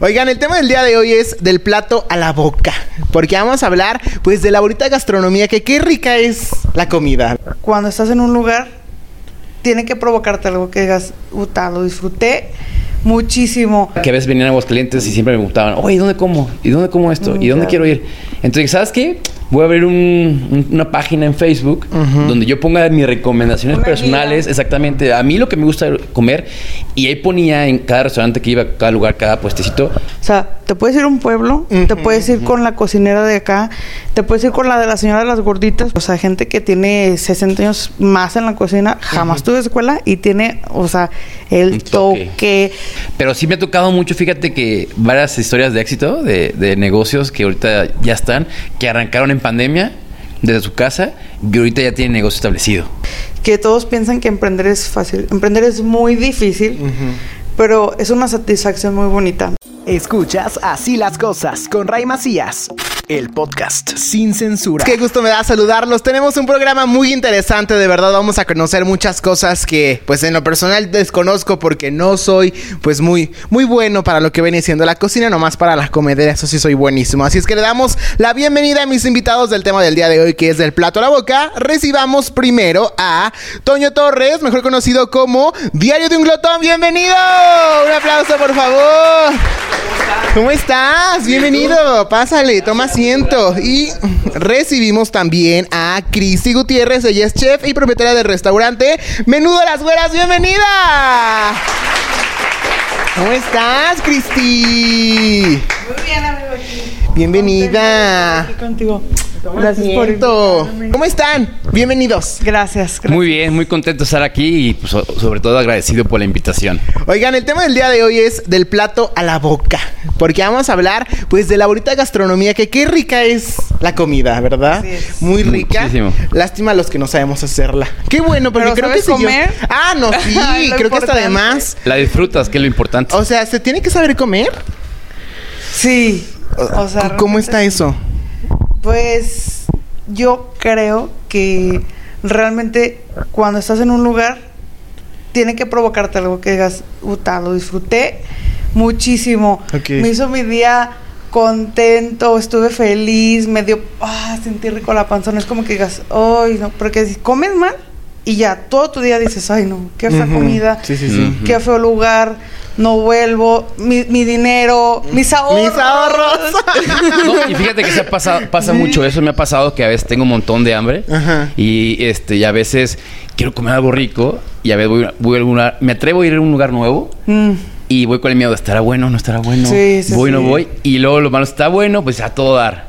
Oigan, el tema del día de hoy es del plato a la boca, porque vamos a hablar pues de la bonita gastronomía, que qué rica es la comida. Cuando estás en un lugar, tiene que provocarte algo que digas, puta, lo disfruté muchísimo. Que a veces venían a Aguascalientes y siempre me preguntaban, oye, ¿dónde como? ¿Y dónde como esto? ¿Y dónde claro. quiero ir? Entonces, ¿sabes qué? Voy a abrir un- un- una página en Facebook donde yo ponga mis recomendaciones Una personales, guía. exactamente, a mí lo que me gusta comer. Y ahí ponía en cada restaurante que iba, cada lugar, cada puestecito, O sea, te puedes ir a un pueblo, te puedes ir con la cocinera de acá, te puedes ir con la de la señora de las gorditas. O sea, gente que tiene 60 años más en la cocina, jamás tuve escuela y tiene, o sea, el toque. toque. Pero sí me ha tocado mucho, fíjate que varias historias de éxito de, de negocios que ahorita ya están, que arrancaron en pandemia desde su casa y ahorita ya tienen negocio establecido. que todos piensan que emprender es fácil. Emprender es muy difícil, pero es una satisfacción muy bonita. Escuchas Así las cosas con Ray Macías, el podcast sin censura. Qué gusto me da saludarlos. Tenemos un programa muy interesante, de verdad vamos a conocer muchas cosas que pues en lo personal desconozco porque no soy pues muy muy bueno para lo que viene siendo la cocina, nomás para la comedera, eso sí soy buenísimo. Así es que le damos la bienvenida a mis invitados del tema del día de hoy que es del plato a la boca. Recibamos primero a Toño Torres, mejor conocido como Diario de un Glotón. Bienvenido. Un aplauso por favor. ¿Cómo estás? Bienvenido. Pásale, toma asiento. Y recibimos también a Cristi Gutiérrez. Ella es chef y propietaria del restaurante Menudo Las Güeras. Bienvenida. ¿Cómo estás, Cristi? Muy bien, amigo. Bienvenida. Aquí contigo. Gracias por invitarme. ¿Cómo están? Bienvenidos. Gracias, gracias. Muy bien, muy contento de estar aquí y pues, so- sobre todo agradecido por la invitación. Oigan, el tema del día de hoy es del plato a la boca, porque vamos a hablar pues de la bonita gastronomía, que qué rica es la comida, ¿verdad? Es. Muy rica. Muchísimo. Lástima los que no sabemos hacerla. Qué bueno, porque ¿Pero creo que si yo- comer? Ah, no, sí, creo que hasta importante. además, La disfrutas, que es lo importante. o sea, se tiene que saber comer. Sí. O sea, ¿Cómo realmente- está eso? Pues yo creo que realmente cuando estás en un lugar tiene que provocarte algo que digas, puta, lo disfruté muchísimo. Me hizo mi día contento, estuve feliz, me dio, ah, sentí rico la panza. No es como que digas, ay, no, porque si comes mal y ya todo tu día dices, ay, no, qué fea comida, Sí, sí, sí. Ujú. qué feo lugar, no vuelvo, mi, mi dinero, mis ahorros. Mis ahorros. No, y fíjate que se ha pasado, pasa mucho eso, me ha pasado que a veces tengo un montón de hambre Ajá. y este y a veces quiero comer algo rico y a veces voy, voy a algún lugar- me atrevo a ir a un lugar nuevo Mm. y voy con el miedo, ¿estará bueno? ¿No estará bueno? Sí, sí, voy, no voy y luego lo malo está bueno, pues a todo dar.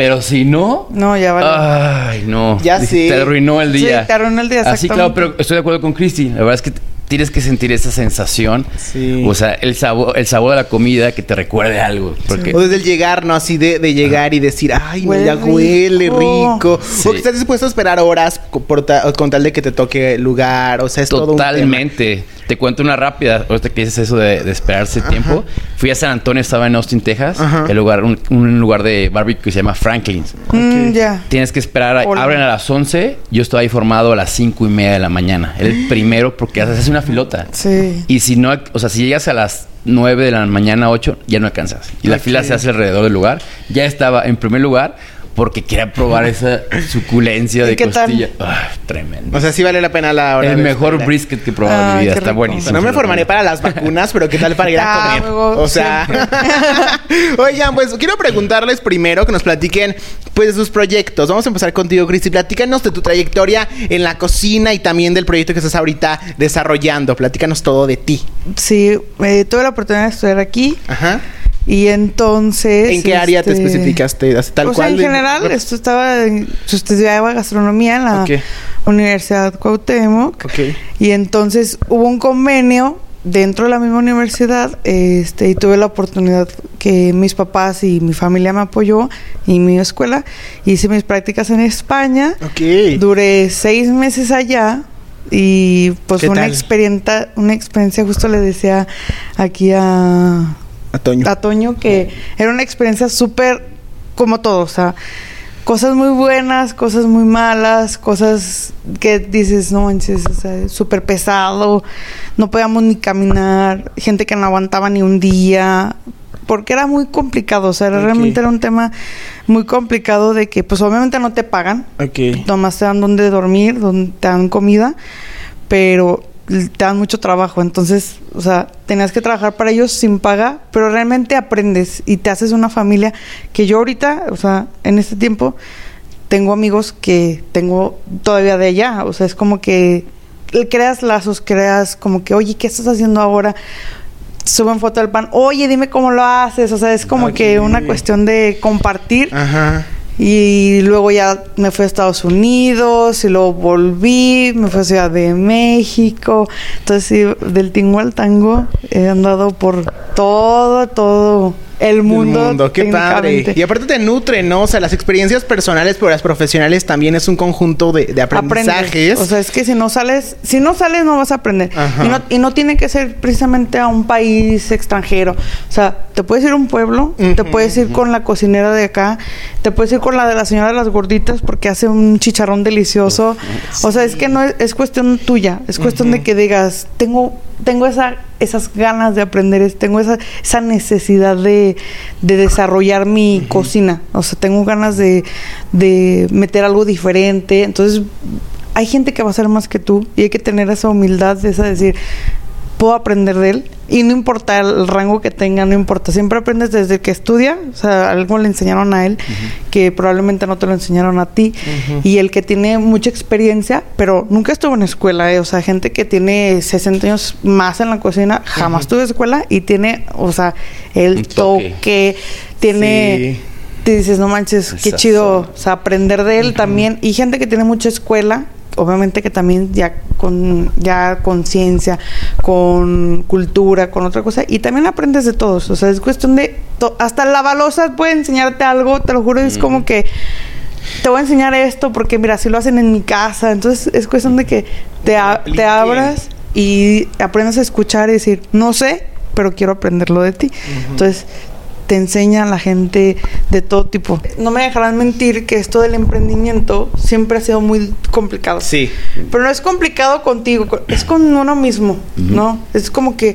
Pero si no, No, ya vale. ay, no. Ya sé. Te arruinó el Sí, día. te arruinó el día, Así, claro, exactamente. pero estoy de acuerdo con Cristi. La verdad es que tienes que sentir esa sensación. Sí. O sea, el sabor, el sabor de la comida que te recuerde algo. Porque O desde el llegar, ¿no? Así de, de llegar y decir, ay, Huele ya huele rico". rico. Sí. O que estás dispuesto a esperar horas co- por ta- con tal de que te toque el lugar. O sea, es todo un tema. Totalmente. Te cuento una rápida. Ahorita que dices eso de, de esperarse tiempo. Fui a San Antonio, estaba en Austin, Texas. Ajá. El lugar, un, un lugar de barbecue que se llama Franklin's. Mm, ya. Tienes que esperar, a- abren a las 11. Yo estaba ahí formado a las 5 y media de la mañana. El primero porque haces una filota. Sí. Y si no, o sea, si llegas a las 9 de la mañana, 8, ya no alcanzas. Y la fila se hace alrededor del lugar. Ya estaba en primer lugar porque quería probar esa suculencia ¿Y de qué tal? costilla. Ah, tremendo. O sea, sí vale la pena la hora. el de mejor espera. brisket que he probado en mi vida. Está buenísimo. No me formaré para las vacunas, pero ¿qué tal para ir a Ah, comer? o sea, oigan, pues quiero preguntarles primero que nos platiquen pues de sus proyectos. Vamos a empezar contigo, Cristi. Platícanos de tu trayectoria en la cocina y también del proyecto que estás ahorita desarrollando. Platícanos todo de ti. Sí, eh, tuve la oportunidad de estudiar aquí Ajá. Y entonces... ¿En qué área te este, especificaste? Así Tal o sea, cual. en de- general, esto estaba... en- yo estudiaba gastronomía en la. Universidad Cuauhtémoc. Ok. Y entonces hubo un convenio dentro de la misma universidad este y tuve la oportunidad que mis papás y mi familia me apoyó y mi escuela hice mis prácticas en España Ok. duré seis meses allá y pues ¿Qué fue una experiencia una experiencia justo le decía aquí a A Toño. a Toño que era una experiencia súper como todo, o sea, cosas muy buenas, cosas muy malas, cosas que dices, no manches, o sea, súper pesado, no podíamos ni caminar, gente que no aguantaba ni un día, porque era muy complicado, o sea, realmente era un tema muy complicado de que pues obviamente no te pagan, Ok. nomás te dan donde dormir, donde te dan comida, pero te dan mucho trabajo, entonces, o sea, tenías que trabajar para ellos sin paga, pero realmente aprendes y te haces una familia que yo ahorita, o sea, en este tiempo tengo amigos que tengo todavía de allá, o sea, es como que creas lazos, creas como que, oye, ¿qué estás haciendo ahora? Suben foto del pan, oye, dime cómo lo haces, o sea, es como que una cuestión de compartir. Ajá. Y luego ya me fui a Estados Unidos y luego volví, me fui a Ciudad de México. Entonces, sí, del tingo al tango he andado por todo, todo el mundo. El mundo, qué padre. Y aparte te nutre, ¿no? O sea, las experiencias personales, pero las profesionales también es un conjunto de, de aprendizajes. Aprendes. O sea, es que si no sales, si no sales no vas a aprender. Y no, y no tiene que ser precisamente a un país extranjero. O sea, te puedes ir a un pueblo, te puedes ir con la cocinera de acá, te puedes ir con la de la señora de las gorditas porque hace un chicharrón delicioso. O sea, es que no es, es cuestión tuya, es cuestión de que digas, tengo tengo esa esas ganas de aprender, tengo esa, esa necesidad de, de desarrollar mi cocina. O sea, tengo ganas de, de meter algo diferente. Entonces, hay gente que va a ser más que tú y hay que tener esa humildad de esa decir, puedo aprender de él y no importa el rango que tenga, no importa, siempre aprendes desde que estudia, o sea, algo le enseñaron a él que probablemente no te lo enseñaron a ti. Y el que tiene mucha experiencia, pero nunca estuvo en escuela, eh, o sea, gente que tiene 60 años más en la cocina, jamás tuvo escuela y tiene, o sea, el toque. toque, tiene Sí. te dices, no manches, qué chido, o sea, aprender de él también. Y gente que tiene mucha escuela, obviamente que también ya con ya conciencia, con cultura, con otra cosa. Y también aprendes de todos. O sea, es cuestión de... hasta la balosa puede enseñarte algo, te lo juro, es como que... Te voy a enseñar esto porque mira, si lo hacen en mi casa. Entonces es cuestión de que te, a- te abras y aprendas a escuchar y decir, no sé, pero quiero aprenderlo de ti. Entonces te enseña a la gente de todo tipo. No me dejarán mentir que esto del emprendimiento siempre ha sido muy complicado. Sí. Pero no es complicado contigo, co- es con uno mismo, ¿no? Es como que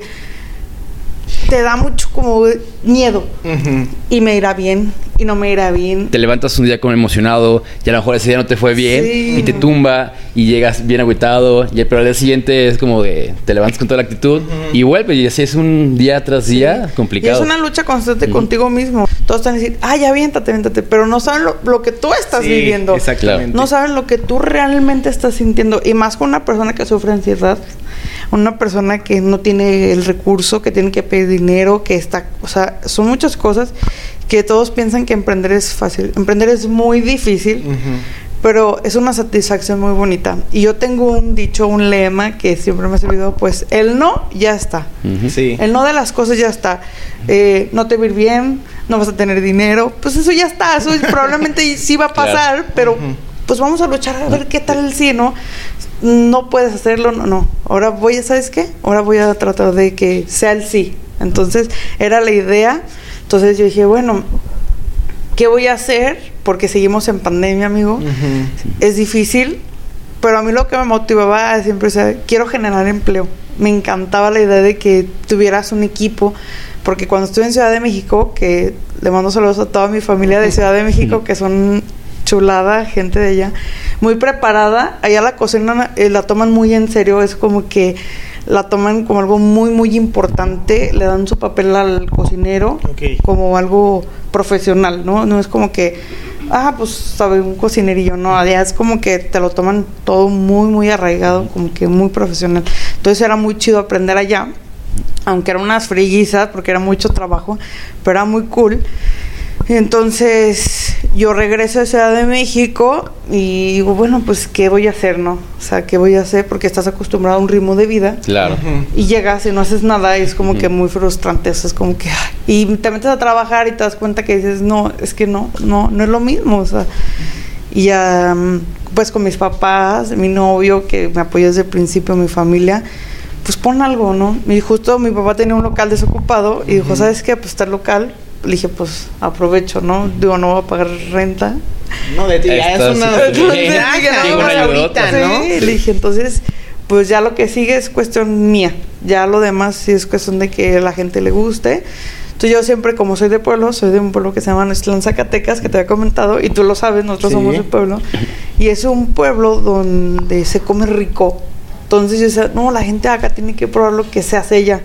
te da mucho como miedo y me irá bien y no me irá bien. Te levantas un día como emocionado y a lo mejor ese día no te fue bien Sí. y te tumba y llegas bien agüitado y pero al día siguiente es como de te levantas con toda la actitud y vuelves y así es un día tras día complicado. es una lucha constante contigo mismo. Todos están a decir, ay, aviéntate, aviéntate, pero no saben lo, lo que tú estás Sí, viviendo. Exactamente. No saben lo que tú realmente estás sintiendo. Y más con una persona que sufre ansiedad, una persona que no tiene el recurso, que tiene que pedir dinero, que está. O sea, son muchas cosas que todos piensan que emprender es fácil. Emprender es muy difícil. Pero es una satisfacción muy bonita. Y yo tengo un dicho, un lema que siempre me ha servido, pues el no ya está. Sí. El no de las cosas ya está. Eh, no te va a ir bien, no vas a tener dinero. Pues eso ya está. Eso probablemente sí va a pasar, pero pues vamos a luchar a ver qué tal el sí, ¿no? No puedes hacerlo, no, no. Ahora voy a, ¿sabes qué? Ahora voy a tratar de que sea el sí. Entonces, era la idea. Entonces yo dije, bueno, ¿qué voy a hacer? Porque seguimos en pandemia, amigo. Es difícil, pero a mí lo que me motivaba siempre es, quiero generar empleo. Me encantaba la idea de que tuvieras un equipo, porque cuando estuve en Ciudad de México, que le mando saludos a toda mi familia de Ciudad de México, que son chulada, gente de allá, muy preparada. Allá la cocina eh, la toman muy en serio, es como que la toman como algo muy, muy importante, le dan su papel al cocinero Ok. como algo profesional, ¿no? No es como que, ah, pues sabe un cocinerillo, no, allá es como que te lo toman todo muy, muy arraigado, como que muy profesional. Entonces era muy chido aprender allá, aunque eran unas friguizas, porque era mucho trabajo, pero era muy cool. Entonces yo regreso a Ciudad de México y digo, bueno, pues ¿qué voy a hacer, no? O sea, ¿qué voy a hacer? Porque estás acostumbrado a un ritmo de vida. Claro. Y llegas y no haces nada, y es como que muy frustrante. Eso es como que. ay, Y te metes a trabajar y te das cuenta que dices, no, es que no, no, no es lo mismo. O sea, y ya, pues con mis papás, mi novio, que me apoyó desde el principio, mi familia, pues pon algo, ¿no? Y justo mi papá tenía un local desocupado y dijo, ¿sabes qué? Pues está el local. Le dije, pues aprovecho, ¿no? Digo, no voy a pagar renta. No, de ti ya es una buena ahorita, ¿no? Sí, le dije, entonces, pues ya lo que sigue es cuestión mía. Ya lo demás sí es cuestión de que a la gente le guste. Entonces yo siempre, como soy de pueblo, soy de un pueblo que se llama Nestlán Zacatecas, que te había comentado, y tú lo sabes, nosotros Sí. somos de pueblo. Y es un pueblo donde se come rico. Entonces yo decía, no, la gente acá tiene que probar lo que se hace ella.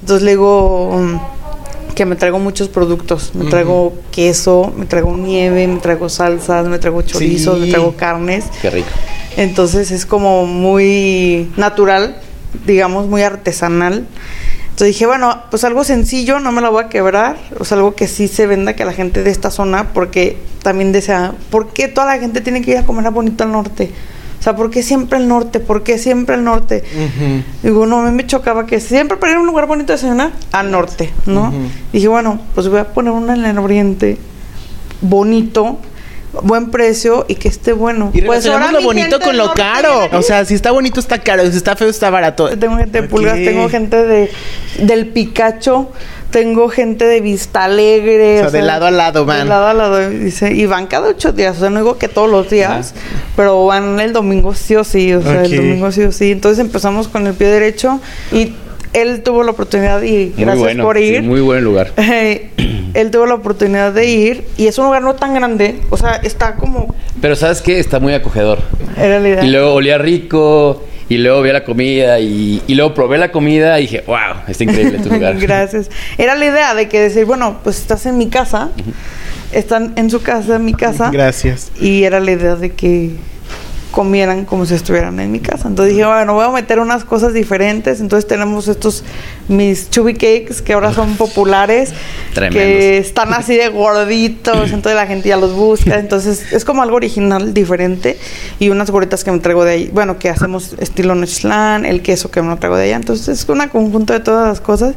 Entonces le digo que me traigo muchos productos. Me traigo queso, me traigo nieve, me traigo salsas, me traigo chorizos, Sí. me traigo carnes. Qué rico. Entonces es como muy natural, digamos, muy artesanal. Entonces dije, bueno, pues algo sencillo, no me la voy a quebrar. O sea, algo que sí se venda que a la gente de esta zona, porque también desea, ¿por qué toda la gente tiene que ir a comer a bonito al norte? Sea, ¿por qué siempre el norte? ¿Por qué siempre el norte? Digo, no, a mí me chocaba que siempre para ir a un lugar bonito de desayunar, al norte, ¿no? Dije, bueno, pues voy a poner una en el oriente, bonito, buen precio y que esté bueno. Y Pues ahora lo bonito con lo caro. O sea, si está bonito está caro, si está feo está barato. Tengo gente de pulgas, tengo gente de del Picacho, tengo gente de Vista Alegre. O sea, de lado a lado van. De lado a lado, dice. Y van cada ocho días. O sea, no digo que todos los días, pero van el domingo sí o sí. O sea, el domingo sí o sí. Entonces empezamos con el pie derecho y él tuvo la oportunidad y Muy gracias bueno. por sí, ir. muy buen lugar. él tuvo la oportunidad de ir y es un lugar no tan grande. O sea, está como. Pero ¿sabes qué? Está muy acogedor. Era la idea. Y luego olía rico. Y luego vi la comida. Y, y luego probé la comida. Y dije, wow, está increíble tu lugar. Gracias. Era la idea de que decir, bueno, pues estás en mi casa, están en su casa, en mi casa, Gracias. y era la idea de que comieran como si estuvieran en mi casa. Entonces dije, bueno, voy a meter unas cosas diferentes. Entonces tenemos estos mis chubby cakes que ahora son populares, Tremendos. que están así de gorditos, entonces la gente ya los busca. Entonces es como algo original, diferente. Y unas gorditas que me traigo de ahí, bueno, que hacemos estilo Nechlan, el queso que me traigo de allá. Entonces es una conjunto de todas las cosas.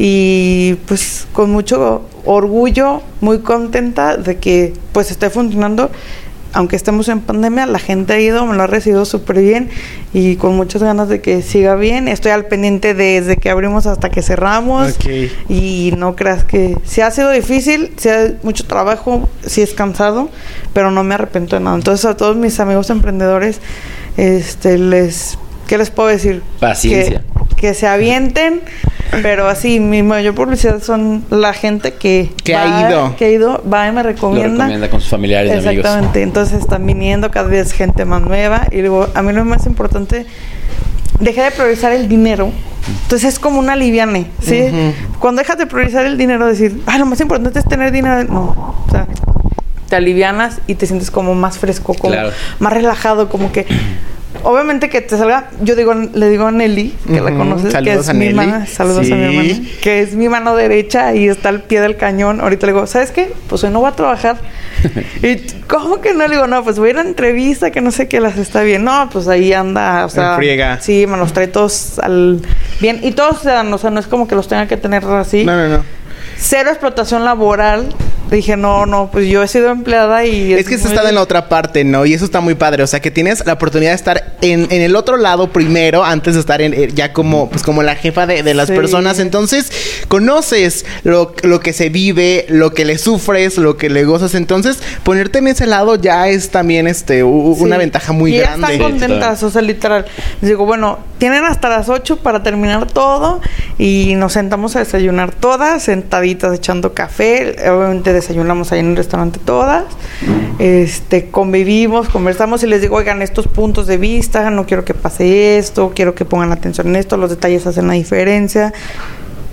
Y pues con mucho orgullo, muy contenta de que pues esté funcionando aunque estemos en pandemia, la gente ha ido, me lo ha recibido súper bien y con muchas ganas de que siga bien. Estoy al pendiente desde que abrimos hasta que cerramos. Ok. Y no creas que si ha sido difícil, si ha mucho trabajo, si es cansado, pero no me arrepiento de nada. Entonces a todos mis amigos emprendedores, este les ¿qué les puedo decir? Paciencia. Que, que se avienten, pero así mi mayor publicidad son la gente que Que ha ido. que ha ido, va y me Lo recomienda. recomienda con sus familiares y amigos. Exactamente, entonces están viniendo cada vez gente más nueva y luego a mí lo más importante dejé de priorizar el dinero. Entonces es como una liviane, ¿sí? Cuando dejas de priorizar el dinero, decir, ah, lo más importante es tener dinero. No, o sea, te alivianas y te sientes como más fresco, como Claro. más relajado, como que. Obviamente que te salga, yo digo, le digo a Nelly, que la conoces, que es a mi Nelly. mano, saludos a mi hermana, que es mi mano derecha y está al pie del cañón. Ahorita le digo, ¿sabes qué? Pues hoy no voy a trabajar. y ¿cómo que no? Le digo, no, pues voy a ir a una entrevista que no sé qué las está bien. No, pues ahí anda, o sea, friega. sí, me los trae todos al bien y todos se dan, o sea, no es como que los tenga que tener así. No, no, no. Cero explotación laboral. Dije, no, no, pues yo he sido empleada y... Es que se muy- está en la otra parte, ¿no? Y eso está muy padre. O sea, que tienes la oportunidad de estar en, en el otro lado primero, antes de estar en, eh, ya como, pues como la jefa de, de las Sí. personas. Entonces, conoces lo, lo que se vive, lo que le sufres, lo que le gozas. Entonces, ponerte en ese lado ya es también este u- Sí. una ventaja muy y grande. están contentas, o sea, literal. Les digo, bueno, tienen hasta las 8 para terminar todo y nos sentamos a desayunar todas, sentaditas echando café. Obviamente desayunamos ahí en el restaurante todas. Este, convivimos, conversamos y les digo, oigan, estos puntos de vista, no quiero que pase esto, quiero que pongan atención en esto, los detalles hacen la diferencia.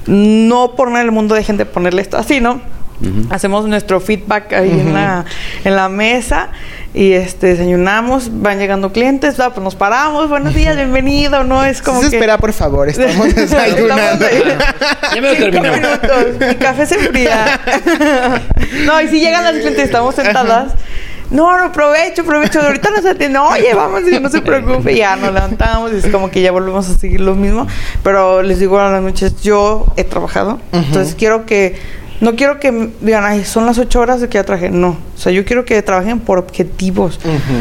No por nada el mundo dejen de ponerle esto así, ¿no? Hacemos nuestro feedback ahí en, la, en la mesa y este desayunamos, van llegando clientes, ah, pues nos paramos, buenos días, bienvenido, ¿no? Es como Se que... espera, por favor, estamos desayunando. Ya me lo Cinco terminó. minutos, mi café se enfría. no, y si llegan las clientes, estamos sentadas. No, no, provecho, provecho. Ahorita nos atienden. Oye, vamos, y no se preocupe. Ya nos levantamos y es como que ya volvemos a seguir lo mismo. Pero les digo a las noches, yo he trabajado. Entonces quiero que, no quiero que me digan, ay, son las ocho horas de que ya trabajé. No. O sea, yo quiero que trabajen por objetivos.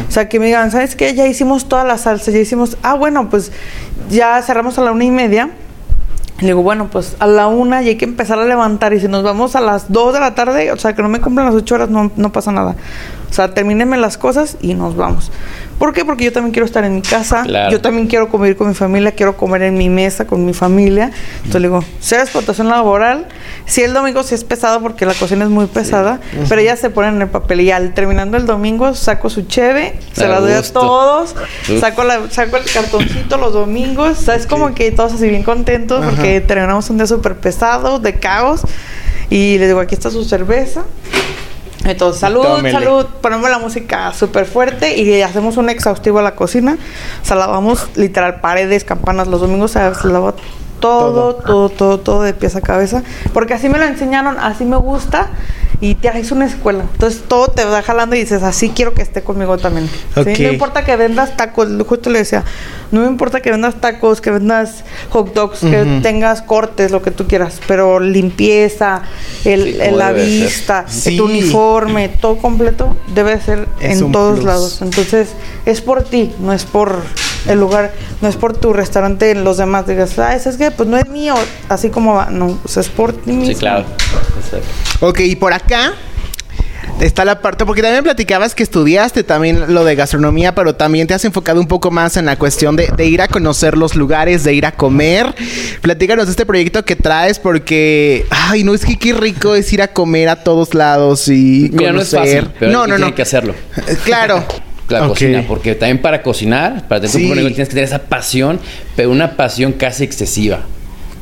O sea, que me digan, ¿sabes qué? Ya hicimos toda la salsa, ya hicimos, ah, bueno, pues ya cerramos a la una y media. Le digo, bueno, pues a la una y hay que empezar a levantar. Y si nos vamos a las dos de la tarde, o sea, que no me cumplan las ocho horas, no, no pasa nada. O sea, termínenme las cosas y nos vamos. ¿Por qué? Porque yo también quiero estar en mi casa. Claro. Yo también quiero comer con mi familia, quiero comer en mi mesa con mi familia. Entonces le digo, sea explotación laboral, Sí, el domingo sí es pesado porque la cocina es muy pesada, pero ellas se ponen en el papel y al terminando el domingo saco su cheve, se A la doy a todos, Uf. saco la, saco el cartoncito los domingos, ¿sabes? Como que todos así bien contentos porque terminamos un día súper pesado, de caos, y les digo, aquí está su cerveza. Entonces, salud, Tómele. salud, ponemos la música súper fuerte y hacemos un exhaustivo a la cocina. O sea, lavamos literal paredes, campanas. Los domingos se se lava todo, todo, todo, todo de pies a cabeza. Porque así me lo enseñaron, así me gusta y te haces una escuela. Entonces todo te va jalando y dices, así quiero que esté conmigo también. ¿sí? Ok. No importa que vendas tacos, justo le decía, no me importa que vendas tacos, que vendas hot dogs, que tengas cortes, lo que tú quieras, pero limpieza, el, Sí, el- la vista, Sí. tu uniforme, todo completo debe ser Es en todos plus. lados. Entonces, es por ti, no es por el lugar, no es por tu restaurante, los demás digas, ah, ese es que pues no es mío, así como va, no, o sea, es por ti mismo. Sí, claro. Exacto. Ok, y por acá está la parte, porque también platicabas que estudiaste también lo de gastronomía, pero también te has enfocado un poco más en la cuestión de, de ir a conocer los lugares, de ir a comer. Platícanos de este proyecto que traes, porque, ay, no, es que qué rico es ir a comer a todos lados y Mira, no es conocer. fácil, pero no, hay- no, tiene no. que hacerlo. Claro. La cocina, porque también para cocinar, para tener Sí. un negocio, tienes que tener esa pasión, pero una pasión casi excesiva.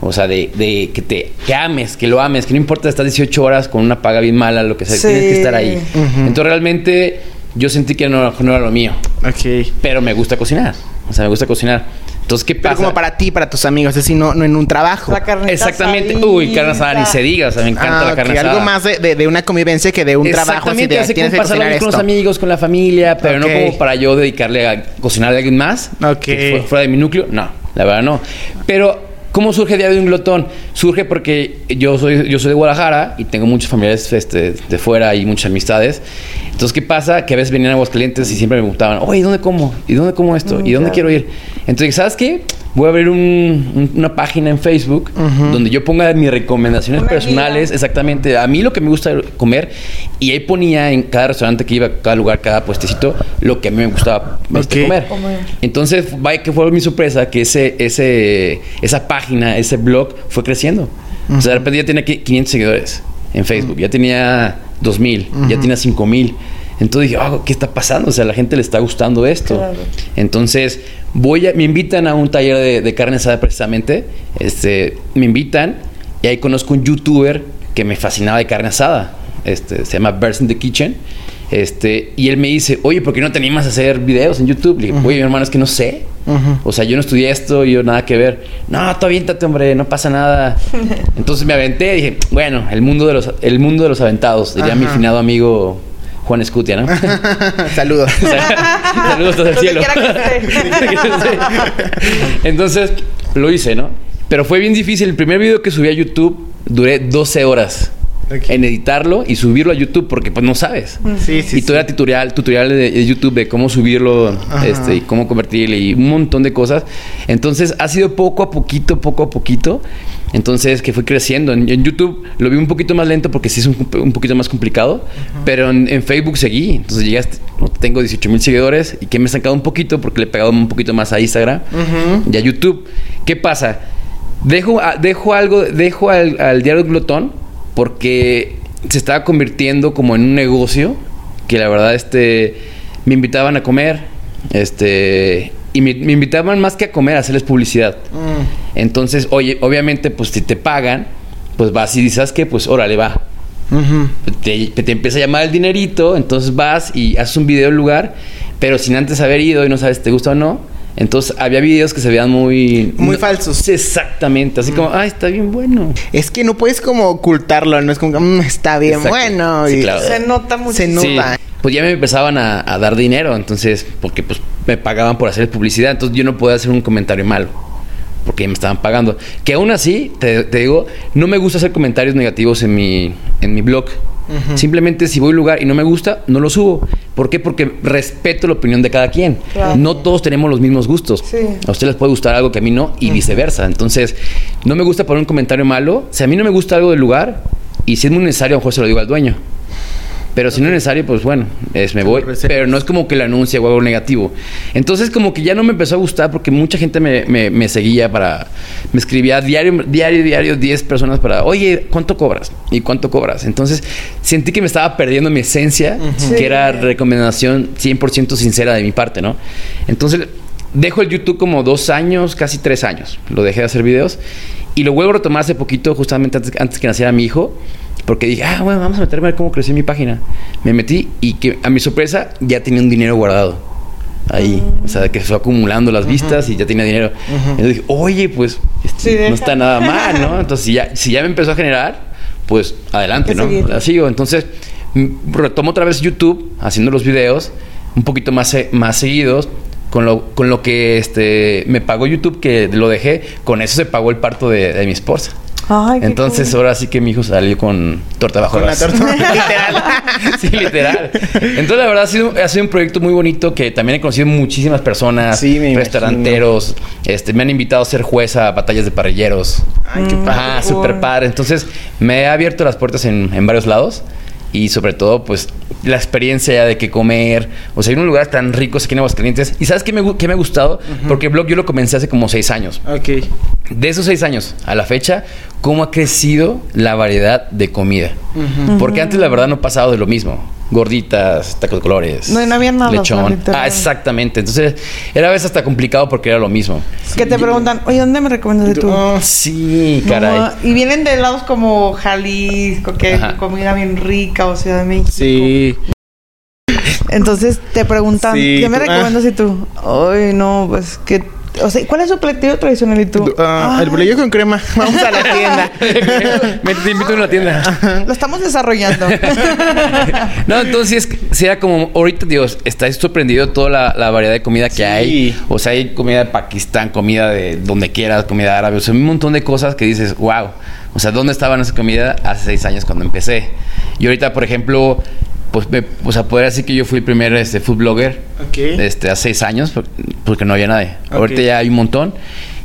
O sea, de, de que te que ames, que lo ames, que no importa, estás 18 horas con una paga bien mala, lo que sea, Sí. tienes que estar ahí. Entonces realmente yo sentí que no, no era lo mío, Ok. pero me gusta cocinar. O sea, me gusta cocinar. Entonces, ¿qué Pero pasa? como para ti, para tus amigos, es decir, no, no en un trabajo. La carne Exactamente. Uy, carne asada ni se diga. O sea, me encanta Ah, la carne ok, asada. algo más de, de- de una convivencia que de un trabajo así Exactamente, de así como tienes que pasarlo con los amigos, con la familia, pero Ok. no como para yo dedicarle a cocinar a alguien más. Ok. que fu- fuera de mi núcleo, no, la verdad no. Pero, ¿cómo surge Diario de un Glotón? Surge porque yo soy, yo soy de Guadalajara y tengo muchos familiares este, de fuera y muchas amistades. Entonces, ¿qué pasa? Que a veces venían a Aguascalientes y siempre me preguntaban, oye, ¿dónde como? ¿Y dónde como esto? ¿Y dónde quiero ir? Entonces, ¿sabes qué? Voy a abrir un- un- una página en Facebook donde yo ponga mis recomendaciones Una personales, guía. exactamente, a mí lo que me gusta comer y ahí ponía en cada restaurante que iba, cada lugar, cada puestecito, lo que a mí me gustaba este, Ok. comer. Entonces, vaya que fue mi sorpresa que ese, ese, esa página, ese blog fue creciendo. O sea, de repente ya tenía qui- 500 seguidores en Facebook, ya tenía 2000, ya tenía 5000. Entonces dije, "Ah, ¿qué está pasando? O sea, a la gente le está gustando esto. Claro. Entonces, voy a, me invitan a un taller de, de carne asada precisamente. Este, me invitan y ahí conozco un youtuber que me fascinaba de carne asada. Este, se llama Birds in the Kitchen. Este, y él me dice, oye, ¿por qué no te animas a hacer videos en YouTube? Le dije, oye, mi hermano, es que no sé. O sea, yo no estudié esto, yo nada que ver. No, tú aviéntate, hombre, no pasa nada. Entonces me aventé y dije, bueno, el mundo de los, el mundo de los aventados, diría mi finado amigo Juan Escutia, ¿no? Saludos. Saludos hasta el cielo. Entonces, lo hice, ¿no? Pero fue bien difícil. El primer video que subí a YouTube duré 12 horas En editarlo y subirlo a YouTube porque pues no sabes. Sí, sí, y todo era tutorial, tutorial de, de YouTube de cómo subirlo, Ajá. este, y cómo convertirle y un montón de cosas. Entonces ha sido poco a poquito, poco a poquito. Entonces que fue creciendo. En, en YouTube lo vi un poquito más lento porque sí es un, un poquito más complicado. Pero en, en Facebook seguí. Entonces llegué hasta- tengo 18 mil seguidores y que me he sacado un poquito porque le he pegado un poquito más a Instagram y a YouTube. ¿Qué pasa? Dejo, a- dejo algo, dejo al, al diario Glotón porque se estaba convirtiendo como en un negocio que la verdad este me invitaban a comer este y me, me invitaban más que a comer a hacerles publicidad Mm. entonces oye obviamente pues si te pagan pues vas y dices ¿sabes qué? pues órale va te, te empieza a llamar el dinerito, entonces vas y haces un video del lugar, pero sin antes haber ido y no sabes si te gusta o no. Entonces había videos que se veían muy... Muy no- falsos. Sí, Exactamente, así como, ay, está bien bueno. Es que no puedes como ocultarlo, no es como, "Mm, está bien Exacto. bueno. Sí, y- claro. Se nota mucho. Se Sí, nota. pues ya me empezaban a, a dar dinero, entonces, porque pues me pagaban por hacer publicidad, entonces yo no podía hacer un comentario malo, porque me estaban pagando. Que aún así, te, te digo, no me gusta hacer comentarios negativos en mi, en mi blog. Simplemente si voy a un lugar y no me gusta, no lo subo. ¿Por qué? Porque respeto la opinión de cada quien. Claro. No todos tenemos los mismos gustos. Sí. A usted les puede gustar algo que a mí no y viceversa. Entonces, no me gusta poner un comentario malo. Si a mí no me gusta algo del lugar y si es muy necesario, a lo mejor se lo digo al dueño. Pero si no es necesario, pues bueno, es, me voy. Pero no es como que lo anuncie o algo negativo. Entonces, como que ya no me empezó a gustar porque mucha gente me, me, seguía para. Me escribía diario, diario, diario, 10 personas para. Oye, ¿cuánto cobras? ¿Y cuánto cobras? Entonces, sentí que me estaba perdiendo mi esencia, que era recomendación 100% sincera de mi parte, ¿no? Entonces, dejo el YouTube como dos años, casi tres años. Lo dejé de hacer videos. Y lo vuelvo a retomar hace poquito, justamente antes, antes que naciera mi hijo. Porque dije, ah, bueno, vamos a meterme a ver cómo creció mi página. Me metí y que a mi sorpresa ya tenía un dinero guardado. Ahí, o sea, que se fue acumulando las vistas y ya tenía dinero. Y dije, oye, pues este, no está nada mal, ¿no? Entonces, si ya, si ya me empezó a generar, pues adelante, ¿no? La sigo. Entonces, retomo otra vez YouTube, haciendo los videos un poquito más, más seguidos. Con lo, con lo que este, me pagó YouTube, que lo dejé, con eso se pagó el parto de mi esposa. Entonces ahora sí que mi hijo salió con torta bajo Con la torta literal. sí, literal. Entonces la verdad ha sido, ha sido un proyecto muy bonito que también he conocido muchísimas personas, restauranteros, este, me han invitado a ser jueza a batallas de parrilleros. Ay, qué padre. Ajá, súper padre. Entonces me ha abierto las puertas en, en varios lados y sobre todo pues la experiencia de que comer, o sea, hay un lugar tan rico aquí en Aguascalientes. ¿Y sabes qué me, qué me ha gustado? Porque el blog yo lo comencé hace como seis años. Ok. De esos seis años a la fecha, ¿cómo ha crecido la variedad de comida? Porque antes la verdad no pasado de lo mismo gorditas, tacos de colores. No, no había nada. Lechón. Ah, exactamente. Entonces, era a veces hasta complicado porque era lo mismo. Que te preguntan, oye, ¿dónde me recomiendas de tú? Oh, sí, caray. y vienen de lados como Jalisco, que es comida bien rica, o Ciudad de México. Sí. Entonces te preguntan, ¿qué me recomiendas y tú? Ay, no, pues que o sea, ¿cuál es su platillo tradicional y tú? Ah, el bolillo con crema. Vamos a la tienda. Me te invito a una tienda. Lo estamos desarrollando. no, entonces sea como ahorita Dios, estáis sorprendido toda la, variedad de comida que hay. O sea, hay comida de Pakistán, comida de donde quieras, comida árabe, o sea, un montón de cosas que dices, wow. O sea, ¿dónde estaba esa comida hace seis años cuando empecé? Y ahorita, por ejemplo, pues, me, o sea, poder decir que yo fui el primer este, food blogger este, hace seis años, porque no había nadie. Ahorita ya hay un montón.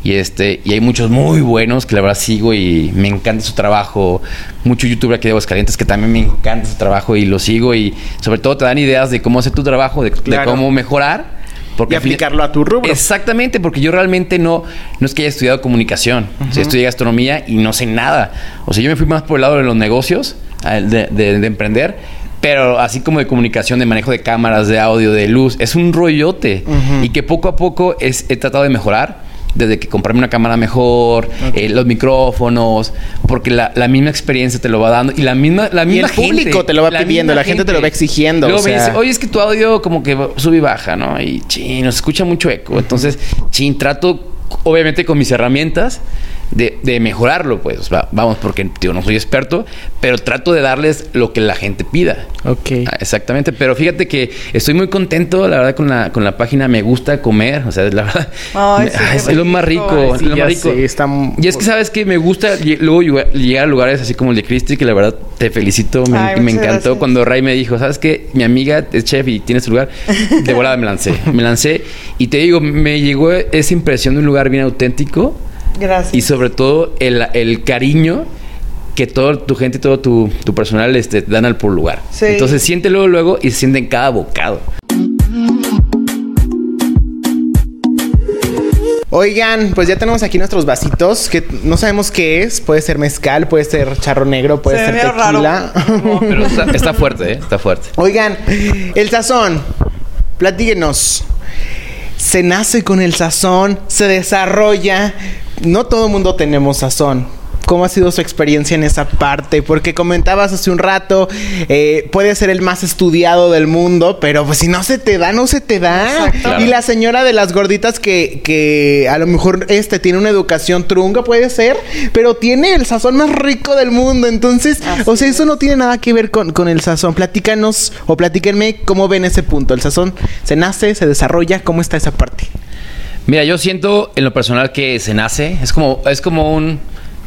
Y este, y hay muchos muy buenos que la verdad sigo y me encanta su trabajo. Muchos youtubers aquí de Aguascalientes que también me encanta su trabajo y lo sigo. Y sobre todo te dan ideas de cómo hacer tu trabajo, de, cómo mejorar. Porque y aplicarlo a tu rubro. Exactamente, porque yo realmente no, no es que haya estudiado comunicación. o sea, estudié gastronomía y no sé nada. O sea, yo me fui más por el lado de los negocios, de, de, de emprender pero así como de comunicación, de manejo de cámaras, de audio, de luz, es un rollote. Y que poco a poco es, he tratado de mejorar. Desde que comprarme una cámara mejor, eh, los micrófonos, porque la, misma experiencia te lo va dando y la misma, la misma y el público te lo va pidiendo, la gente, te lo va exigiendo. Luego me dice, oye, es que tu audio como que sube y baja, ¿no? Y chin, nos escucha mucho eco. Entonces, chin, trato obviamente con mis herramientas de, mejorarlo, pues. vamos, porque yo no soy experto, pero trato de darles lo que la gente pida. Ok. Ah, exactamente. Pero fíjate que estoy muy contento, la verdad, con la, con la página. Me gusta comer. O sea, la verdad. es, lo más rico. es lo más rico. Y es que sabes que me gusta luego llegar a lugares así como el de Cristi, que la verdad te felicito. Me, me encantó cuando Ray me dijo, ¿sabes qué? Mi amiga es chef y tiene su lugar. De volada me lancé. Me lancé. Y te digo, me llegó esa impresión de un lugar bien auténtico Gracias. Y sobre todo el, cariño que toda tu gente y todo tu, personal este, dan al por lugar. Entonces siéntelo luego y se siente en cada bocado. Oigan, pues ya tenemos aquí nuestros vasitos que no sabemos qué es. Puede ser mezcal, puede ser charro negro, puede ser tequila. pero está, fuerte, ¿eh? Está fuerte. Oigan, el sazón. Platíquenos. Se nace con el sazón, se desarrolla no todo el mundo tenemos sazón. ¿Cómo ha sido su experiencia en esa parte? Porque comentabas hace un rato, eh, puede ser el más estudiado del mundo, pero pues si no se te da, no se te da. Y la señora de las gorditas que, que a lo mejor este tiene una educación trunga, puede ser, pero tiene el sazón más rico del mundo. Entonces, o sea, eso no tiene nada que ver con, con el sazón. Platícanos o platíquenme cómo ven ese punto. El sazón se nace, se desarrolla, ¿cómo está esa parte? Mira, yo siento en lo personal que se nace, es como, es como un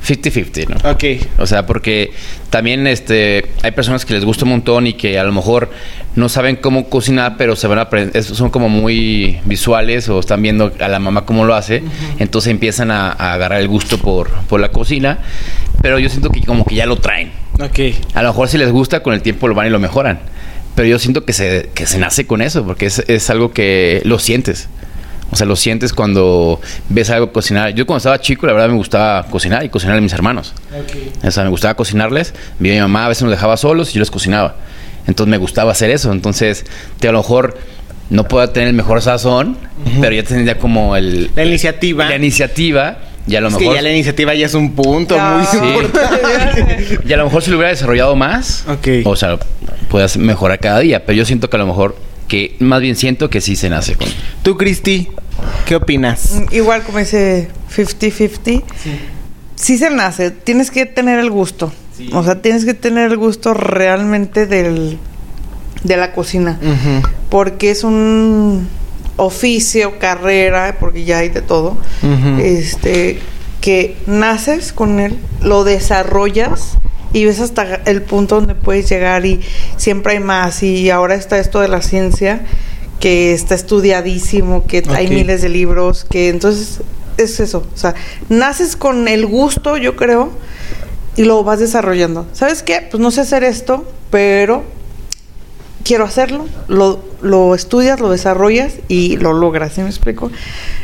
50-50, ¿no? Ok. O sea, porque también este, hay personas que les gusta un montón y que a lo mejor no saben cómo cocinar, pero se van a aprender, son como muy visuales o están viendo a la mamá cómo lo hace, entonces empiezan a, agarrar el gusto por, por la cocina, pero yo siento que como que ya lo traen. Ok. A lo mejor si les gusta, con el tiempo lo van y lo mejoran. Pero yo siento que se, que se nace con eso, porque es, es algo que lo sientes. O sea, lo sientes cuando ves algo cocinar. Yo cuando estaba chico, la verdad me gustaba cocinar y cocinarle a mis hermanos. O sea, me gustaba cocinarles. Mi mamá a veces nos dejaba solos y yo les cocinaba. Entonces me gustaba hacer eso. Entonces, te, a lo mejor no puedo tener el mejor sazón, pero ya tenía como el... La iniciativa. La iniciativa. Y a lo Es mejor... que ya la iniciativa ya es un punto Ya. muy Sí. importante. Y a lo mejor si lo hubiera desarrollado más, Ok. o sea, puedes mejorar cada día. Pero yo siento que a lo mejor, que más bien siento que sí se nace con. Tú, Cristi, ¿qué opinas? Mm, Igual como ese 50-50. Sí. se nace, tienes que tener el gusto. O sea, tienes que tener el gusto realmente del, de la cocina. Porque es un oficio, carrera, porque ya hay de todo. Este, que naces con él, lo desarrollas y ves hasta el punto donde puedes llegar y siempre hay más. Y ahora está esto de la ciencia que está estudiadísimo, que hay miles de libros, que entonces es eso. O sea, naces con el gusto, yo creo, y lo vas desarrollando. ¿Sabes qué? Pues no sé hacer esto, pero quiero hacerlo, lo, lo estudias, lo desarrollas y lo logras, ¿sí me explico?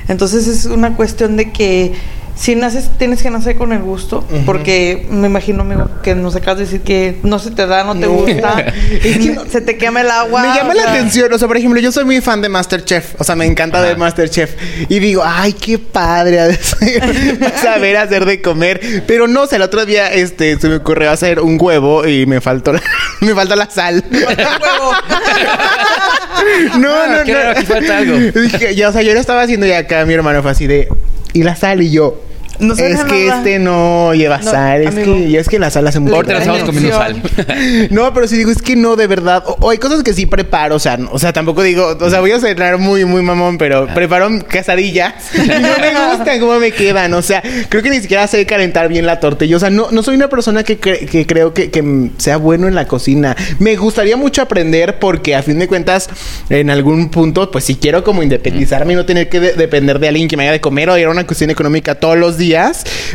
Entonces es una cuestión de que si naces, tienes que nacer con el gusto, porque me imagino, amigo, que nos acabas de decir que no se te da, no te No. gusta, que se te quema el agua. me llama la sea, atención, o sea, por ejemplo, yo soy muy fan de Masterchef, o sea, me encanta Ajá. ver Masterchef y digo, ay, qué padre ha de ser saber hacer de comer, pero no, o sea, el otro día este se me ocurrió hacer un huevo y me faltó la, me faltó la sal. no, Ah, no, qué no. aquí falta algo. Dije, ya, o sea, yo lo estaba haciendo y acá mi hermano fue así de y la sal y yo No es que nada. este no lleva No, sal, es amigo. que y es que la sal hace mucho Ahorita estamos comiendo sal. No, pero sí digo, es que no, de verdad. O, o hay cosas que sí preparo, o sea, no- o sea, tampoco digo, o sea, voy a cenar muy, muy mamón, pero preparo quesadillas y no me gustan cómo me quedan. O sea, creo que ni siquiera sé calentar bien la tortilla. O sea, no, no soy una persona que, cre- que creo que, que, sea bueno en la cocina. Me gustaría mucho aprender porque a fin de cuentas, en algún punto, pues si quiero como independizarme y no tener que de- depender de alguien que me haga de comer o ir a una cuestión económica todos los días.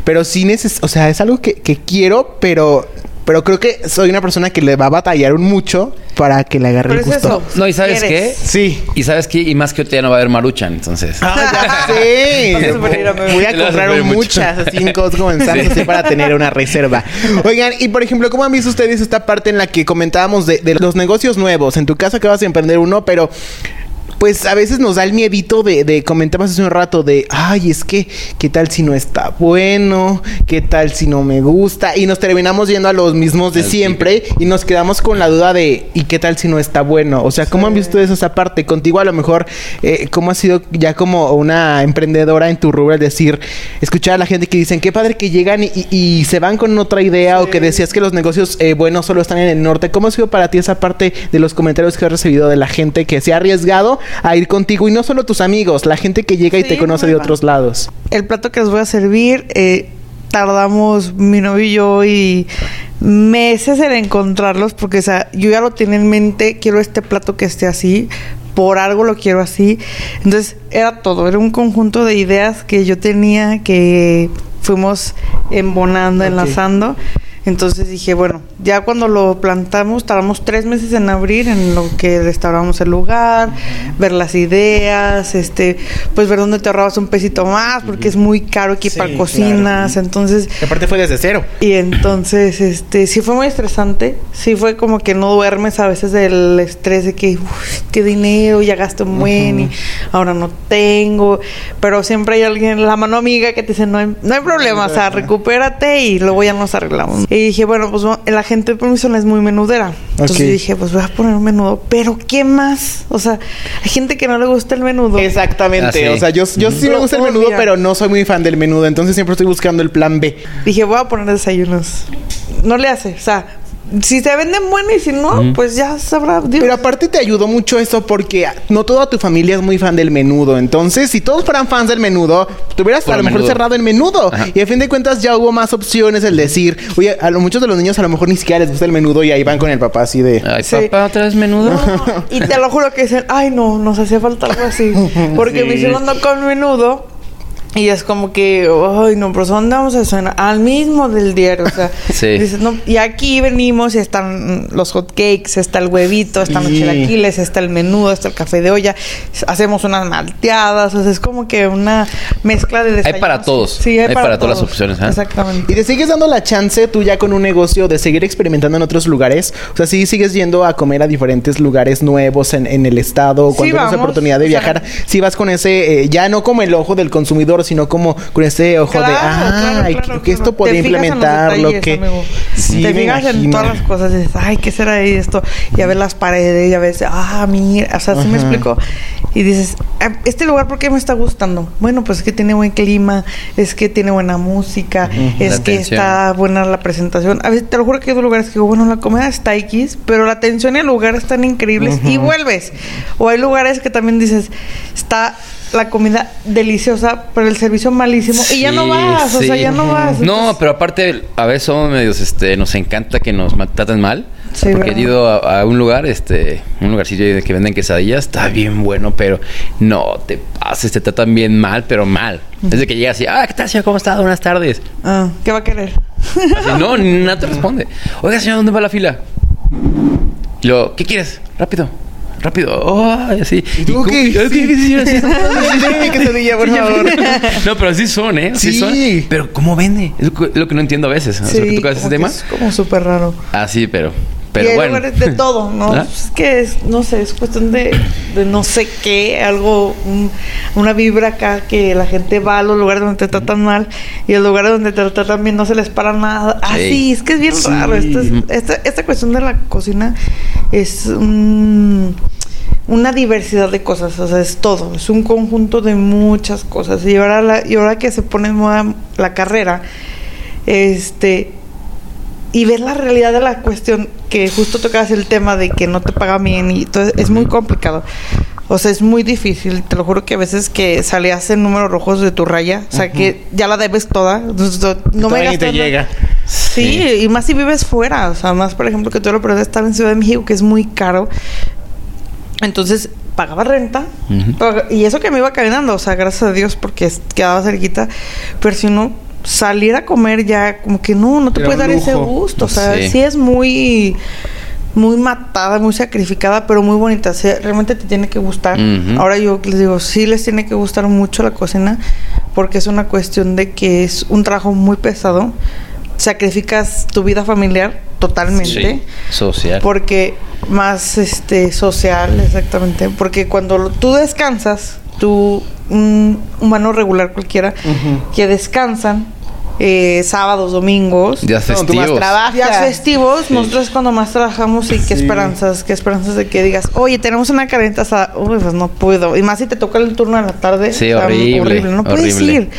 Pero sí neces o sea, es algo que, que quiero, pero... Pero creo que soy una persona que le va a batallar un mucho para que le agarre Pero el es gusto. eso. No, ¿y sabes ¿Quieres? qué? Sí. Y sabes qué? Y más que ahorita ya no va a haber maruchan, entonces. Ah, ya sufrir, amigo. Voy a comprar sufrir mucho. muchas así en Costco en para tener una reserva. Oigan, y por ejemplo, ¿cómo han visto ustedes esta parte en la que comentábamos de, de los negocios nuevos? En tu caso acabas de emprender uno, pero pues a veces nos da el miedito de, de comentabas hace un rato de, ay, es que, ¿qué tal si no está bueno? ¿Qué tal si no me gusta? Y nos terminamos yendo a los mismos de siempre y nos quedamos con la duda de, ¿y qué tal si no está bueno? O sea, ¿cómo han visto ustedes esa parte? Contigo a lo mejor, eh, ¿cómo ha sido ya como una emprendedora en tu rubro? Es decir, escuchar a la gente que dicen, qué padre que llegan y, y- y se van con otra idea o que decías que los negocios eh, buenos solo están en el norte. ¿Cómo ha sido para ti esa parte de los comentarios que has recibido de la gente que se ha arriesgado a ir contigo y no solo tus amigos, la gente que llega y Sí, te conoce de muy otros lados? El plato que les voy a servir, eh, tardamos mi novio y yo y meses en encontrarlos porque, o sea, yo ya lo tenía en mente, quiero este plato que esté así, por algo lo quiero así. Entonces, era todo, era un conjunto de ideas que yo tenía que fuimos embonando, Ok. enlazando. Entonces dije, bueno, ya cuando lo plantamos, tardamos tres meses en abrir, en lo que restauramos el lugar, ver las ideas, este, pues ver dónde te ahorrabas un pesito más, porque es muy caro equipar Sí, cocinas, entonces, Que aparte fue desde cero. y entonces, este, sí fue muy estresante, sí fue como que no duermes a veces del estrés de que, "Uf, qué dinero, ya gasté un buen y ahora no tengo, pero siempre hay alguien, la mano amiga que te dice, no hay, no hay problema, o sea, recupérate y luego ya nos arreglamos. Y dije, bueno, pues la gente de permiso es muy menudera. Entonces yo dije, pues voy a poner un menudo, pero ¿qué más? O sea, hay gente que no le gusta el menudo. Exactamente. Ah, sí. O sea, yo, yo sí me gusta el menudo, pero no soy muy fan del menudo. Entonces siempre estoy buscando el plan B. Dije, voy a poner desayunos. No le hace, o sea, si se venden buenos y si no, pues ya sabrá Dios. Pero aparte te ayudó mucho eso porque no toda tu familia es muy fan del menudo. Entonces, si todos fueran fans del menudo, te hubieras Por a lo el mejor menudo. cerrado en menudo. Ajá. Y a fin de cuentas ya hubo más opciones el decir, oye, a lo, muchos de los niños a lo mejor ni siquiera les gusta el menudo y ahí van con el papá así de... Ay, Sí. papá, ¿otra vez menudo? No, y te lo juro que dicen, ay no, nos hacía falta algo así. Porque Sí. mi segundo con menudo Y es como que, ay, no, pero ¿dónde vamos a cenar? Al mismo del diario, o sea. Sí. dices, no, y aquí venimos y están los hot cakes, está el huevito, están los Sí. chilaquiles, está el menudo, está el café de olla, hacemos unas malteadas, o sea, es como que una mezcla de desayunos. para todos. Sí, hay, Hay para, para todas las opciones, ¿eh? Exactamente. ¿Y te sigues dando la chance tú ya con un negocio de seguir experimentando en otros lugares? O sea, si sigues yendo a comer a diferentes lugares nuevos en, en el estado, Sí, cuando tienes vamos. oportunidad de O sea, viajar, si vas con ese, eh, ya no como el ojo del consumidor, sino como con ese ojo de, ah, claro, que- claro, que esto podría implementarlo, detalles, que... amigo. Sí, te fijas en todas las cosas dices, ay, ¿qué será esto? Y a ver las paredes y a veces, ah, mira, o sea, ¿sí me Ajá. explico? Y dices, "Ah, ¿este lugar por qué me está gustando? Bueno, pues es que tiene buen clima, es que tiene buena música, es La que atención. está buena la presentación. A veces, te lo juro que hay dos lugares que digo, bueno, la comida está X, pero la atención y el lugar están increíbles y vuelves. O hay lugares que también dices, está la comida deliciosa, pero el servicio malísimo y ya no Sí, vas, o sea, ya no vas. No, pero aparte, a veces somos medios, este, nos encanta que nos traten mal. Sí, porque he ido a, a un lugar, este, un lugarcillo que venden quesadillas, está bien bueno, pero no te pases, te tratan bien mal, pero mal. Desde que llegas y, ah, ¿qué tal, señor? ¿Cómo está? Buenas tardes. Ah, ¿qué va a querer? Así, no, nada te responde. Oiga, señor, ¿dónde va la fila? Y luego, ¿qué quieres? Rápido, rápido. Oh, así. ¿Y tú qué? Así, quesadilla, por favor. No, pero así son, ¿eh? Así Sí. son. Pero ¿cómo vende? Es lo que- no entiendo a veces. O sea, que tú como ese tema. Es como súper raro. Ah, sí, pero... y Pero hay bueno. lugares de todo, ¿no? ¿Ah? Es que es, no sé, es cuestión de, de no sé qué, algo, un- una vibra acá que la gente va a los lugares donde te tratan mal y el lugar donde te tratan bien no se les para nada. Ah, Sí. sí, es que es bien Sí. raro. Esta, esta cuestión de la cocina es un- una diversidad de cosas, o sea, es todo, es un conjunto de muchas cosas. Y ahora, la- y ahora que se pone en moda la carrera, este y ver la realidad de la cuestión que justo tocabas el tema de que no te paga bien y todo es muy complicado. O sea, es muy difícil. Te lo juro que a veces que salías en números rojos de tu raya, o sea, que ya la debes toda. No me te gastas nada. llega. Sí, y más si vives fuera. O sea, más por ejemplo que tú lo puedes estar en Ciudad de México, que es muy caro. Entonces, pagaba renta. Y eso que me iba caminando, o sea, gracias a Dios porque quedaba cerquita. Pero si uno salir a comer ya, como que no, no te Era puedes un dar ese gusto. O sea, Sí. sí, es muy muy matada, muy sacrificada, pero muy bonita. O sea, realmente te tiene que gustar. Ahora yo les digo, sí les tiene que gustar mucho la cocina porque es una cuestión de que es un trabajo muy pesado. Sacrificas tu vida familiar totalmente. Sí, social. Porque más este social, exactamente. Porque cuando lo- tú descansas, tú, un humano regular cualquiera, que descansan eh, sábados, domingos, Días No, tú más festivos. trabajas. días festivos, nosotros es cuando más trabajamos y qué Sí. esperanzas, qué esperanzas de que digas, oye, tenemos una carnita asada, uy, pues no puedo. Y más si te toca el turno de la tarde. Sí, está horrible, No puedes horrible. ir.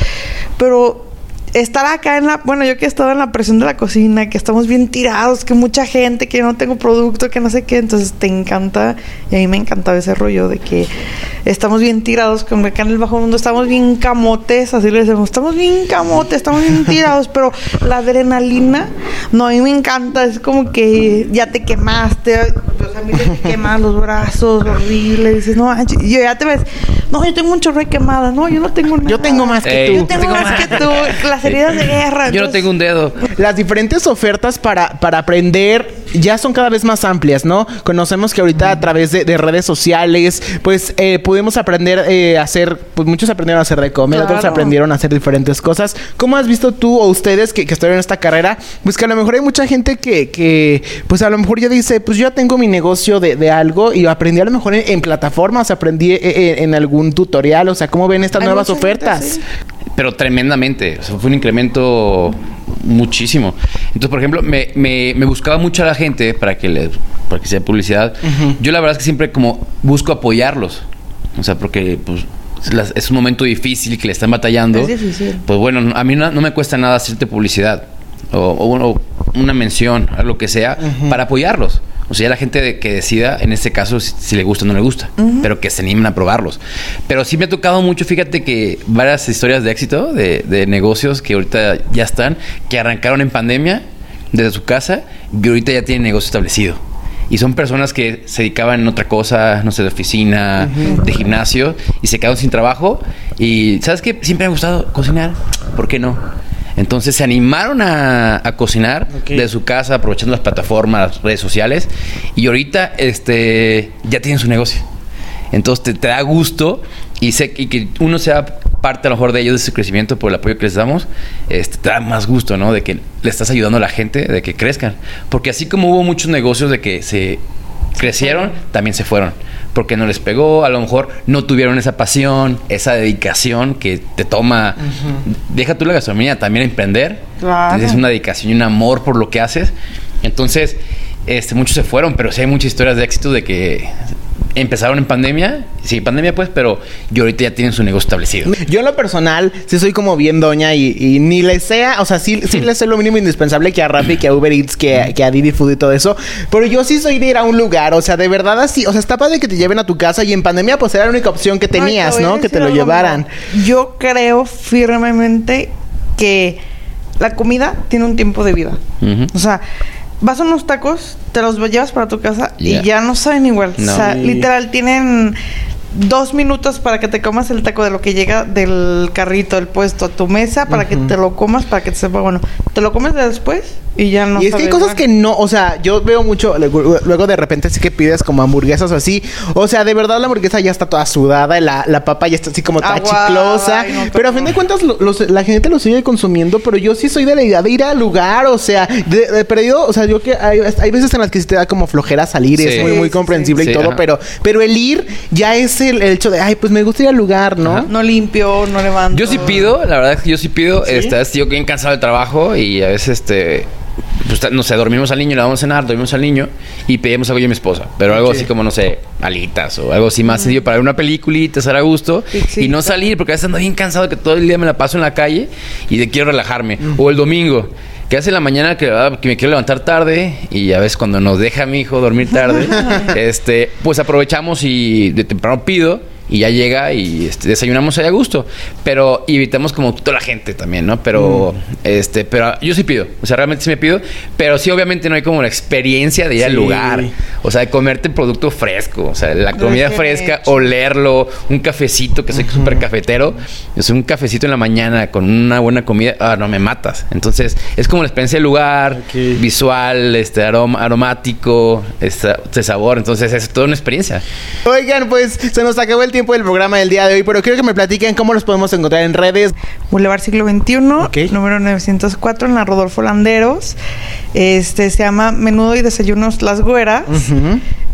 Pero estar acá en la, bueno, yo que he estado en la presión de la cocina, que estamos bien tirados, que mucha gente, que yo no tengo producto, que no sé qué, entonces te encanta, y a mí me encantaba ese rollo de que estamos bien tirados, como acá en el bajo mundo estamos bien camotes, así le decimos, estamos bien camotes, estamos bien tirados, pero la adrenalina, no, a mí me encanta, es como que ya te quemaste, o sea, a mí te queman los brazos, horrible, dices, no, manches", y yo ya te ves, no, yo tengo un chorro de quemada, no, yo no tengo nada. Yo tengo más que Ey, tú. Yo tengo más que tú, las heridas de guerra. Yo no tengo un dedo. Las diferentes ofertas para, para aprender ya son cada vez más amplias, ¿no? Conocemos que ahorita a través de, de redes sociales, pues eh, pudimos aprender eh, a hacer, pues muchos aprendieron a hacer de comer, otros aprendieron a hacer diferentes cosas. ¿Cómo has visto tú o ustedes que, que estuvieron en esta carrera? Pues que a lo mejor hay mucha gente que, que pues a lo mejor ya dice, pues yo ya tengo mi negocio de, de algo y aprendí a lo mejor en, en plataformas, aprendí eh, eh, en algún tutorial, o sea, ¿cómo ven estas Hay nuevas gente, ofertas? sí. Pero tremendamente. O sea, fue un incremento muchísimo. Entonces, por ejemplo, me, me, me buscaba mucho a la gente para que le, para que sea publicidad. Yo la verdad es que siempre como busco apoyarlos. O sea, porque pues es las- es un momento difícil que le están batallando. Es difícil. Pues bueno, no- a mí no, no me cuesta nada hacerte publicidad. O, una mención, algo que sea, para apoyarlos. O sea, ya la gente de- que decida, en este caso, si, si le gusta o no le gusta, pero que se animen a probarlos. Pero sí me ha tocado mucho, fíjate que varias historias de éxito de, de negocios que ahorita ya están, que arrancaron en pandemia desde su casa y ahorita ya tienen negocio establecido. y son personas que se dedicaban en otra cosa, no sé, de oficina, de gimnasio, y se quedaron sin trabajo. Y, ¿sabes qué? Siempre me ha gustado cocinar. ¿Por qué no? Entonces se animaron a, cocinar de su casa, aprovechando las plataformas, redes sociales. Y ahorita este, ya tienen su negocio. Entonces te, da gusto y, sé, y que uno sea parte a lo mejor de ellos, de su crecimiento, por el apoyo que les damos, este, te da más gusto, ¿no? De que le estás ayudando a la gente, de que crezcan. Porque así como hubo muchos negocios de que se crecieron, también se fueron. Porque no les pegó, a lo mejor no tuvieron esa pasión, esa dedicación que te toma. Deja tú la gastronomía, también emprender. Es una dedicación y un amor por lo que haces. Entonces, este, muchos se fueron, pero sí hay muchas historias de éxito de que empezaron en pandemia, sí, pandemia pues, pero yo ahorita ya tienen su negocio establecido. Yo en lo personal, sí soy como bien doña y, ni le sea, o sea, sí, sí le sé lo mínimo indispensable que a Rappi, que a Uber Eats, que, que, a Didi Food y todo eso, pero yo sí soy de ir a un lugar, o sea, de verdad así, o sea, está padre que te lleven a tu casa y en pandemia pues era la única opción que tenías, ¿no? Que te lo llevaran. Yo creo firmemente que la comida tiene un tiempo de vida. O sea, vas a unos tacos, te los llevas para tu casa y ya no saben igual. O sea, literal, tienen dos minutos para que te comas el taco de lo que llega del carrito, del puesto a tu mesa, para que te lo comas, para que te sepa bueno. Te lo comes después y ya no. Y es que hay cosas que no, o sea, yo veo mucho, luego de repente sí que pides como hamburguesas o así. O sea, de verdad la hamburguesa ya está toda sudada, la, la papa ya está así como toda chiclosa. pero a fin de cuentas la gente lo sigue consumiendo, pero yo sí soy de la idea de ir al lugar, o sea, de, perdido, o sea, yo que hay, veces en las que se te da como flojera salir, es muy, muy comprensible y todo, pero, pero el ir ya es el, hecho de, ay, pues me gusta ir al lugar, ¿no? No limpio, no levanto. Yo sí pido, la verdad es que yo sí pido, ¿Sí? este, yo bien cansado del trabajo y a veces este pues, no sé, dormimos al niño, le vamos a cenar, dormimos al niño y pedimos algo yo y mi esposa. Pero algo así como, no sé, alitas o algo así más sencillo para ver una peliculita, estar a gusto y no salir porque a veces ando bien cansado que todo el día me la paso en la calle y de quiero relajarme. O el domingo. Que hace la mañana que, ah, que, me quiero levantar tarde y a veces cuando nos deja mi hijo dormir tarde, este, pues aprovechamos y de temprano pido y ya llega y este, desayunamos ahí a gusto. Pero evitamos como toda la gente también, ¿no? Pero, mm. este, pero yo sí pido, o sea, realmente sí me pido, pero sí obviamente no hay como la experiencia de ir al lugar, o sea, de comerte el producto fresco, o sea, la comida fresca, olerlo, un cafecito, que soy súper cafetero, es un cafecito en la mañana con una buena comida, ah, no me matas. Entonces, es como la experiencia del lugar, visual, este aroma, aromático, este, este, sabor, entonces es toda una experiencia. Oigan, pues se nos acabó el tiempo del programa del día de hoy, pero quiero que me platiquen cómo los podemos encontrar en redes. Boulevard Siglo XXI, número 904, en la Rodolfo Landeros. Este se llama Menudo y Desayunos Las Güeras.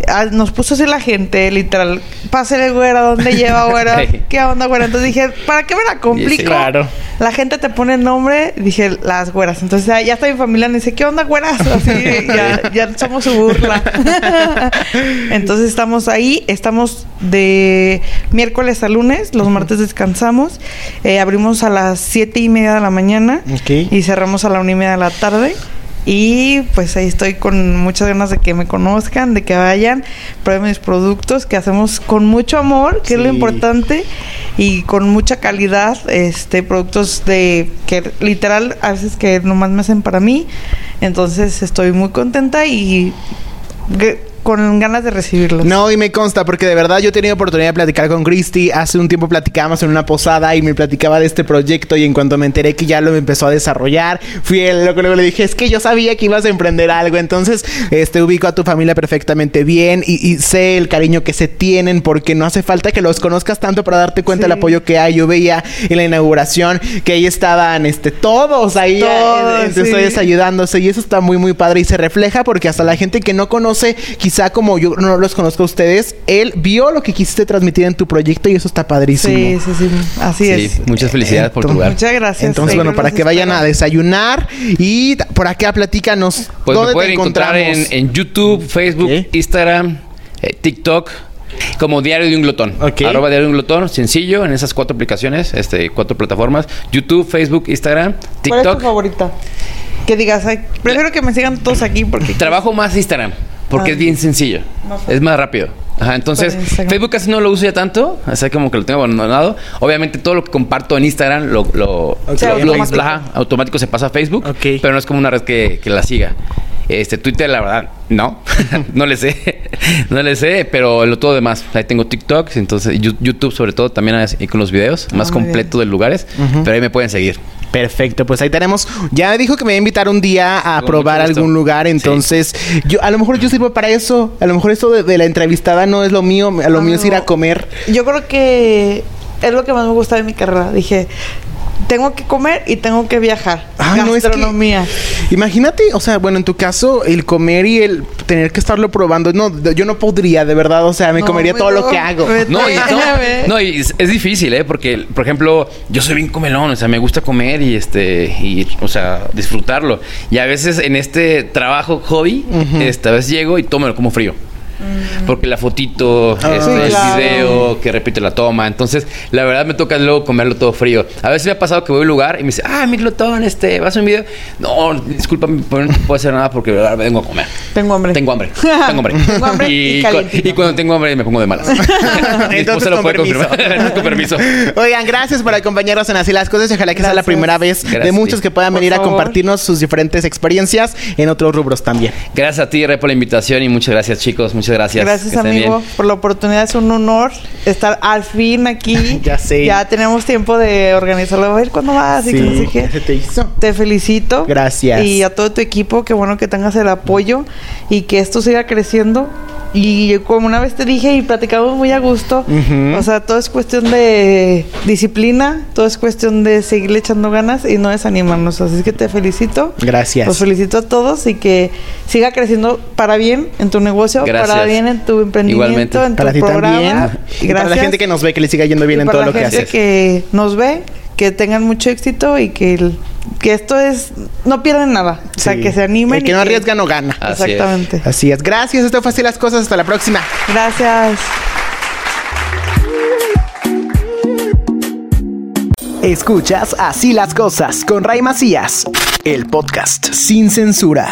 Ah, nos puso así la gente, literal. Pásele, güera, ¿dónde lleva, güera? ¿Qué onda, güera? Entonces dije, ¿para qué me la complico? claro. La gente te pone el nombre, dije, las güeras. Entonces ya está mi familia, me dice, ¿qué onda, güeras? Así, ya, ya somos su burla. Entonces estamos ahí, estamos de miércoles a lunes, los martes descansamos. Eh, abrimos a las siete y media de la mañana y cerramos a la una y media de la tarde. Y pues ahí estoy con muchas ganas de que me conozcan, de que vayan, prueben mis productos que hacemos con mucho amor, que es lo importante, y con mucha calidad, este productos de que literal a veces que nomás me hacen para mí. Entonces estoy muy contenta y con ganas de recibirlos. No, y me consta, porque de verdad yo he tenido oportunidad de platicar con Christy. Hace un tiempo platicábamos en una posada y me platicaba de este proyecto. Y en cuanto me enteré que ya lo empezó a desarrollar, fui el loco. Luego le dije, es que yo sabía que ibas a emprender algo. Entonces, este, ubico a tu familia perfectamente bien y, sé el cariño que se tienen, porque no hace falta que los conozcas tanto para darte cuenta del apoyo que hay. Yo veía en la inauguración que ahí estaban este, todos ahí todos, eh, ayudándose. Y eso está muy, muy padre y se refleja porque hasta la gente que no conoce, quizás sea como yo no los conozco a ustedes, él vio lo que quisiste transmitir en tu proyecto y eso está padrísimo. Sí, sí, sí. Así es. Muchas felicidades por tu lugar. Muchas gracias. Entonces, bueno, para que vayan a desayunar y por acá platícanos. Pues ¿dónde me pueden encontrar en, YouTube, Facebook, Instagram, eh, TikTok. Como Diario de un Glotón. Arroba Diario de un Glotón, sencillo, en esas cuatro aplicaciones, este, cuatro plataformas. YouTube, Facebook, Instagram, TikTok. ¿Cuál es tu favorita? Que digas, prefiero que me sigan todos aquí porque... Trabajo más Instagram. Porque es ah. bien sencillo. es más rápido. Ajá, entonces Facebook casi no lo uso ya tanto, así como que lo tengo abandonado. Obviamente todo lo que comparto en Instagram lo, lo, automático. se pasa a Facebook, pero no es como una red que, que la siga. Este, Twitter, la verdad, no. no le sé. no le sé, pero lo todo demás. Ahí tengo TikTok, entonces YouTube sobre todo también con los videos, más completo de lugares. Pero ahí me pueden seguir. Perfecto, pues ahí tenemos. Ya dijo que me va a invitar un día a probar algún lugar, entonces yo a lo mejor yo sirvo para eso. A lo mejor esto de, la entrevistada no es lo mío, a lo mío es ir a comer. Yo creo que es lo que más me gusta de mi carrera. Dije, tengo que comer y tengo que viajar. Gastronomía. imagínate, o sea, bueno, en tu caso, el comer y el tener que estarlo probando, no, yo no podría, de verdad, o sea, me comería todo lo que hago. No, y, no, y es, difícil, ¿eh? Porque, por ejemplo, yo soy bien comelón, o sea, me gusta comer y, este, y, o sea, disfrutarlo. Y a veces en este trabajo, hobby, esta vez llego y tomo como frío. Mm. Porque la fotito, ah, este, el video, que repite la toma. Entonces, la verdad me toca luego comerlo todo frío. A veces me ha pasado que voy a un lugar y me dice, ah, Miglotón, este, vas a un video. No, disculpa, no puedo hacer nada porque verdad vengo a comer. Tengo hambre. Tengo hambre. Tengo hambre. tengo hambre y, y, cuando tengo hambre me pongo de malas. Entonces, lo puede permiso. confirmar. con permiso. Oigan, gracias por acompañarnos en Así las Cosas. Ojalá que sea la primera vez de muchos que puedan venir a compartirnos sus diferentes experiencias en otros rubros también. Gracias a ti, Re, por la invitación y muchas gracias, chicos. Muchas gracias. Gracias, amigo, por la oportunidad. Es un honor estar al fin aquí. ya sé. Ya tenemos tiempo de organizarlo. A ver cuándo vas sí, se te hizo. Te felicito. Gracias. Y a todo tu equipo, qué bueno que tengas el apoyo y que esto siga creciendo y como una vez te dije y platicamos muy a gusto, o sea, todo es cuestión de disciplina, todo es cuestión de seguirle echando ganas y no desanimarnos. Así que te felicito. Gracias. Los felicito a todos y que siga creciendo para bien en tu negocio, para bien en tu emprendimiento, en para tu programa. Y para la gente que nos ve, que le siga yendo bien en todo lo que hace. que nos ve, que tengan mucho éxito y que, que esto es, no pierden nada. O sea, que se animen. El que no arriesga no gana. Exactamente. Así es. Gracias. Esto fue así las cosas. Hasta la próxima. Gracias. Escuchas Así las cosas con Ray Macías, el podcast sin censura.